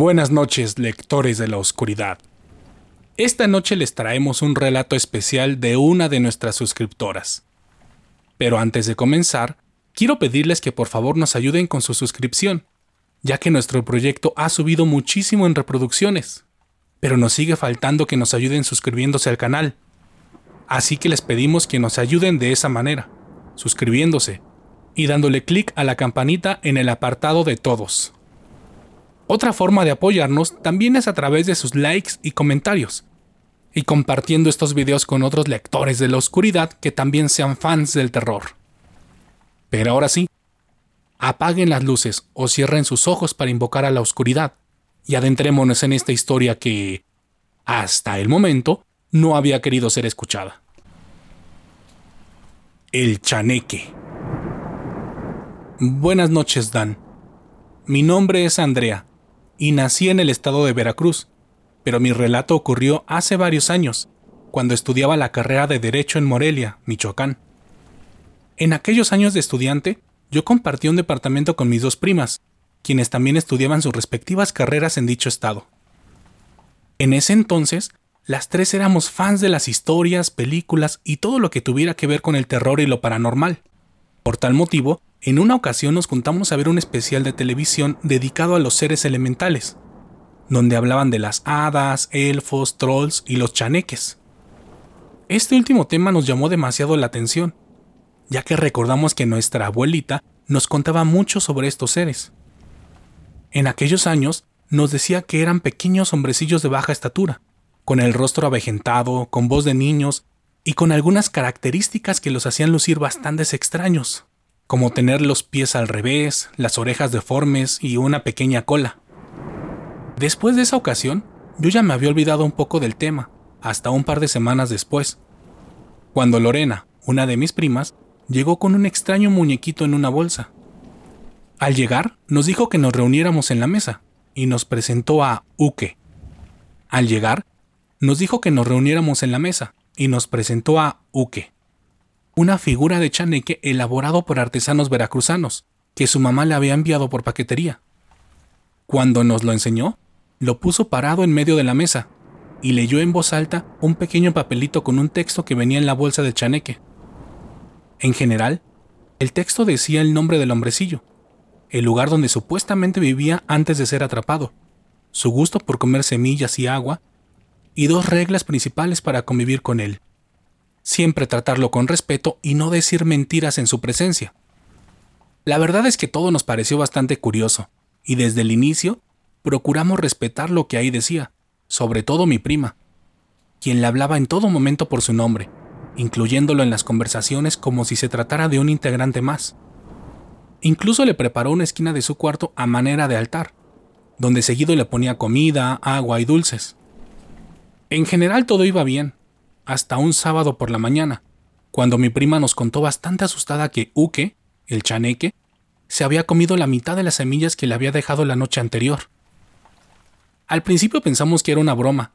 Buenas noches, lectores de la oscuridad. Esta noche les traemos un relato especial de una de nuestras suscriptoras. Pero antes de comenzar, quiero pedirles que por favor nos ayuden con su suscripción, ya que nuestro proyecto ha subido muchísimo en reproducciones, pero nos sigue faltando que nos ayuden suscribiéndose al canal. Así que les pedimos que nos ayuden de esa manera, suscribiéndose y dándole clic a la campanita en el apartado de todos. Otra forma de apoyarnos también es a través de sus likes y comentarios, y compartiendo estos videos con otros lectores de la oscuridad que también sean fans del terror. Pero ahora sí, apaguen las luces o cierren sus ojos para invocar a la oscuridad, y adentrémonos en esta historia que, hasta el momento, no había querido ser escuchada. El chaneque. Buenas noches, Dan. Mi nombre es Andrea y nací en el estado de Veracruz, pero mi relato ocurrió hace varios años, cuando estudiaba la carrera de Derecho en Morelia, Michoacán. En aquellos años de estudiante, yo compartí un departamento con mis dos primas, quienes también estudiaban sus respectivas carreras en dicho estado. En ese entonces, las tres éramos fans de las historias, películas y todo lo que tuviera que ver con el terror y lo paranormal. Por tal motivo, en una ocasión nos juntamos a ver un especial de televisión dedicado a los seres elementales, donde hablaban de las hadas, elfos, trolls y los chaneques. Este último tema nos llamó demasiado la atención, ya que recordamos que nuestra abuelita nos contaba mucho sobre estos seres. En aquellos años nos decía que eran pequeños hombrecillos de baja estatura, con el rostro avejentado, con voz de niños y con algunas características que los hacían lucir bastantes extraños como tener los pies al revés, las orejas deformes y una pequeña cola. Después de esa ocasión, yo ya me había olvidado un poco del tema, hasta un par de semanas después, cuando Lorena, una de mis primas, llegó con un extraño muñequito en una bolsa. Al llegar, nos dijo que nos reuniéramos en la mesa y nos presentó a Uke. Al llegar, nos dijo que nos reuniéramos en la mesa y nos presentó a Uke una figura de chaneque elaborado por artesanos veracruzanos, que su mamá le había enviado por paquetería. Cuando nos lo enseñó, lo puso parado en medio de la mesa y leyó en voz alta un pequeño papelito con un texto que venía en la bolsa del chaneque. En general, el texto decía el nombre del hombrecillo, el lugar donde supuestamente vivía antes de ser atrapado, su gusto por comer semillas y agua, y dos reglas principales para convivir con él siempre tratarlo con respeto y no decir mentiras en su presencia. La verdad es que todo nos pareció bastante curioso, y desde el inicio procuramos respetar lo que ahí decía, sobre todo mi prima, quien le hablaba en todo momento por su nombre, incluyéndolo en las conversaciones como si se tratara de un integrante más. Incluso le preparó una esquina de su cuarto a manera de altar, donde seguido le ponía comida, agua y dulces. En general todo iba bien, hasta un sábado por la mañana, cuando mi prima nos contó bastante asustada que Uke, el chaneque, se había comido la mitad de las semillas que le había dejado la noche anterior. Al principio pensamos que era una broma,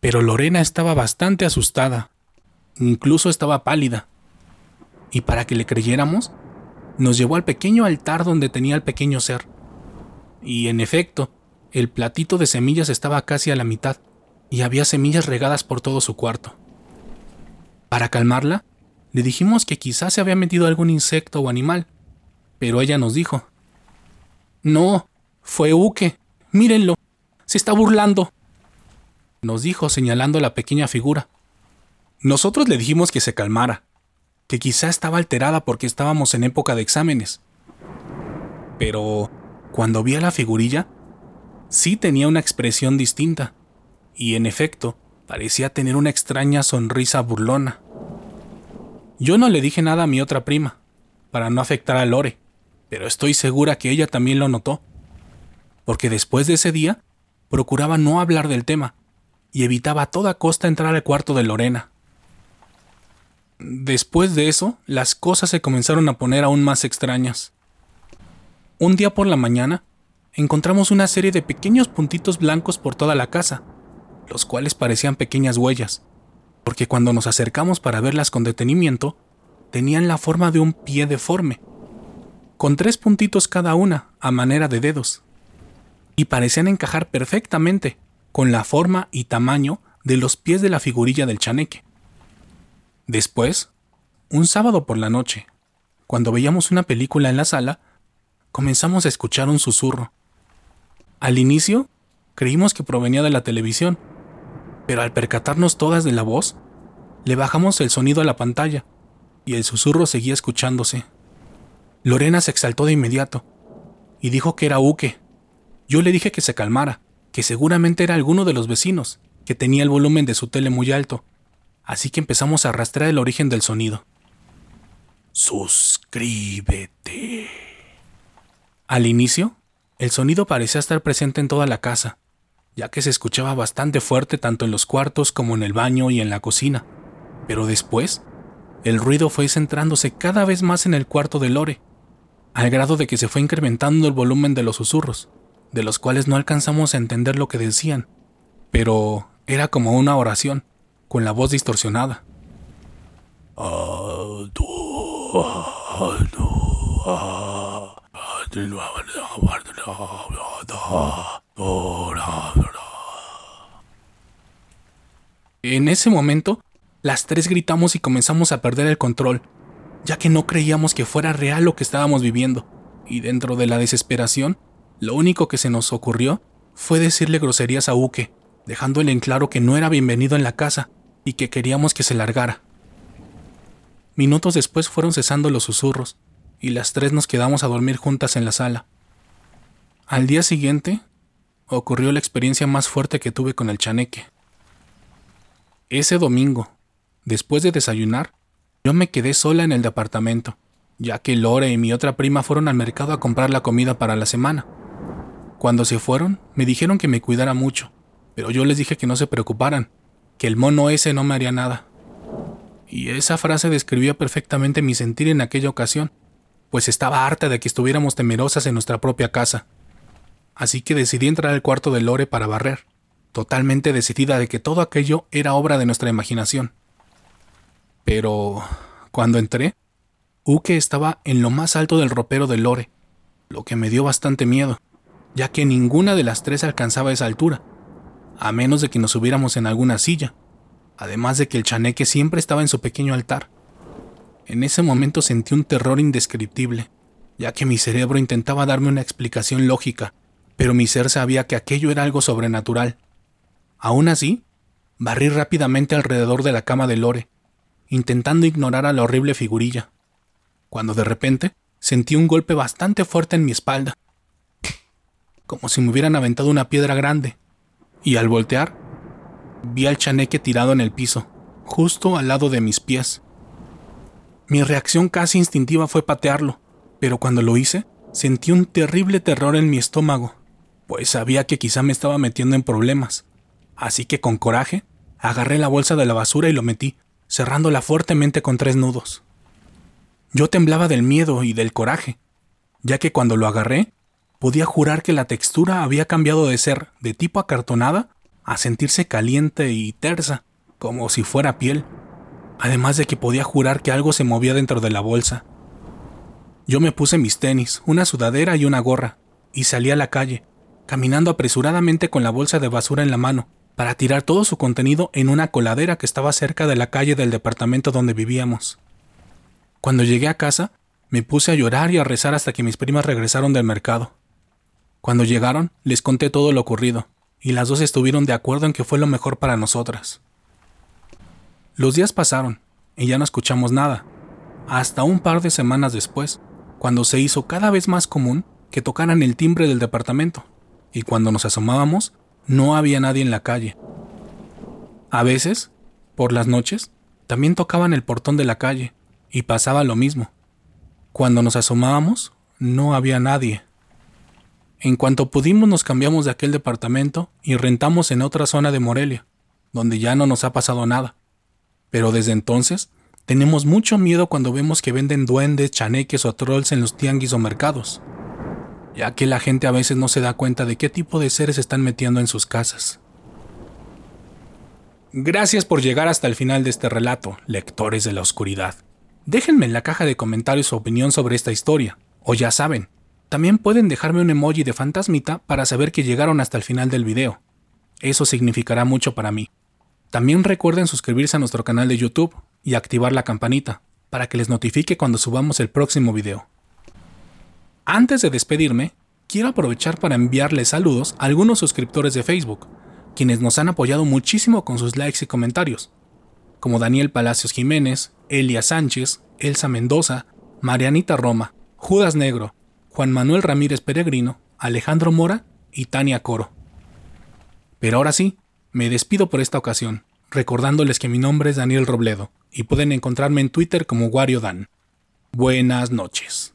pero Lorena estaba bastante asustada, incluso estaba pálida. Y para que le creyéramos, nos llevó al pequeño altar donde tenía el pequeño ser. Y en efecto, el platito de semillas estaba casi a la mitad, y había semillas regadas por todo su cuarto. Para calmarla, le dijimos que quizás se había metido algún insecto o animal, pero ella nos dijo, No, fue Uke, mírenlo, se está burlando. Nos dijo señalando la pequeña figura. Nosotros le dijimos que se calmara, que quizá estaba alterada porque estábamos en época de exámenes. Pero cuando vi a la figurilla, sí tenía una expresión distinta, y en efecto, parecía tener una extraña sonrisa burlona. Yo no le dije nada a mi otra prima, para no afectar a Lore, pero estoy segura que ella también lo notó, porque después de ese día procuraba no hablar del tema y evitaba a toda costa entrar al cuarto de Lorena. Después de eso, las cosas se comenzaron a poner aún más extrañas. Un día por la mañana, encontramos una serie de pequeños puntitos blancos por toda la casa, los cuales parecían pequeñas huellas porque cuando nos acercamos para verlas con detenimiento, tenían la forma de un pie deforme, con tres puntitos cada una, a manera de dedos. y parecían encajar perfectamente con la forma y tamaño de los pies de la figurilla del chaneque. Después, un sábado por la noche, cuando veíamos una película en la sala, comenzamos a escuchar un susurro. Al inicio, creímos que provenía de la televisión, pero al percatarnos todas de la voz, le bajamos el sonido a la pantalla y el susurro seguía escuchándose. Lorena se exaltó de inmediato y dijo que era Uke. Yo le dije que se calmara, que seguramente era alguno de los vecinos, que tenía el volumen de su tele muy alto, así que empezamos a rastrear el origen del sonido. Suscríbete. Al inicio, el sonido parecía estar presente en toda la casa, ya que se escuchaba bastante fuerte tanto en los cuartos como en el baño y en la cocina. Pero después, el ruido fue centrándose cada vez más en el cuarto de Lore, al grado de que se fue incrementando el volumen de los susurros, de los cuales no alcanzamos a entender lo que decían, pero era como una oración, con la voz distorsionada. En ese momento, las tres gritamos y comenzamos a perder el control, ya que no creíamos que fuera real lo que estábamos viviendo, y dentro de la desesperación, lo único que se nos ocurrió fue decirle groserías a Uke, dejándole en claro que no era bienvenido en la casa y que queríamos que se largara. Minutos después fueron cesando los susurros, y las tres nos quedamos a dormir juntas en la sala. Al día siguiente, ocurrió la experiencia más fuerte que tuve con el chaneque. Ese domingo, después de desayunar, yo me quedé sola en el departamento, ya que Lore y mi otra prima fueron al mercado a comprar la comida para la semana. Cuando se fueron, me dijeron que me cuidara mucho, pero yo les dije que no se preocuparan, que el mono ese no me haría nada. Y esa frase describía perfectamente mi sentir en aquella ocasión, pues estaba harta de que estuviéramos temerosas en nuestra propia casa. Así que decidí entrar al cuarto de Lore para barrer, totalmente decidida de que todo aquello era obra de nuestra imaginación. Pero cuando entré, Uke estaba en lo más alto del ropero de Lore, lo que me dio bastante miedo, ya que ninguna de las tres alcanzaba esa altura, a menos de que nos subiéramos en alguna silla, además de que el chaneque siempre estaba en su pequeño altar. En ese momento sentí un terror indescriptible, ya que mi cerebro intentaba darme una explicación lógica, pero mi ser sabía que aquello era algo sobrenatural. Aún así, barrí rápidamente alrededor de la cama de Lore, intentando ignorar a la horrible figurilla, cuando de repente sentí un golpe bastante fuerte en mi espalda, como si me hubieran aventado una piedra grande, y al voltear, vi al chaneque tirado en el piso, justo al lado de mis pies. Mi reacción casi instintiva fue patearlo, pero cuando lo hice, sentí un terrible terror en mi estómago, pues sabía que quizá me estaba metiendo en problemas. Así que con coraje, agarré la bolsa de la basura y lo metí, cerrándola fuertemente con tres nudos. Yo temblaba del miedo y del coraje, ya que cuando lo agarré, podía jurar que la textura había cambiado de ser de tipo acartonada a sentirse caliente y tersa, como si fuera piel, además de que podía jurar que algo se movía dentro de la bolsa. Yo me puse mis tenis, una sudadera y una gorra, y salí a la calle, caminando apresuradamente con la bolsa de basura en la mano, para tirar todo su contenido en una coladera que estaba cerca de la calle del departamento donde vivíamos. Cuando llegué a casa, me puse a llorar y a rezar hasta que mis primas regresaron del mercado. Cuando llegaron, les conté todo lo ocurrido, y las dos estuvieron de acuerdo en que fue lo mejor para nosotras. Los días pasaron, y ya no escuchamos nada, hasta un par de semanas después, cuando se hizo cada vez más común que tocaran el timbre del departamento, y cuando nos asomábamos, no había nadie en la calle. A veces, por las noches, también tocaban el portón de la calle, y pasaba lo mismo. Cuando nos asomábamos, no había nadie. En cuanto pudimos nos cambiamos de aquel departamento y rentamos en otra zona de Morelia, donde ya no nos ha pasado nada. Pero desde entonces, tenemos mucho miedo cuando vemos que venden duendes, chaneques o trolls en los tianguis o mercados ya que la gente a veces no se da cuenta de qué tipo de seres están metiendo en sus casas. Gracias por llegar hasta el final de este relato, lectores de la oscuridad. Déjenme en la caja de comentarios su opinión sobre esta historia, o ya saben, También pueden dejarme un emoji de fantasmita para saber que llegaron hasta el final del video. Eso significará mucho para mí. También recuerden suscribirse a nuestro canal de YouTube y activar la campanita para que les notifique cuando subamos el próximo video. Antes de despedirme, quiero aprovechar para enviarles saludos a algunos suscriptores de Facebook, quienes nos han apoyado muchísimo con sus likes y comentarios, como Daniel Palacios Jiménez, Elia Sánchez, Elsa Mendoza, Marianita Roma, Judas Negro, Juan Manuel Ramírez Peregrino, Alejandro Mora y Tania Coro. Pero ahora sí, me despido por esta ocasión, recordándoles que mi nombre es Daniel Robledo y pueden encontrarme en Twitter como Wario Dan. Buenas noches.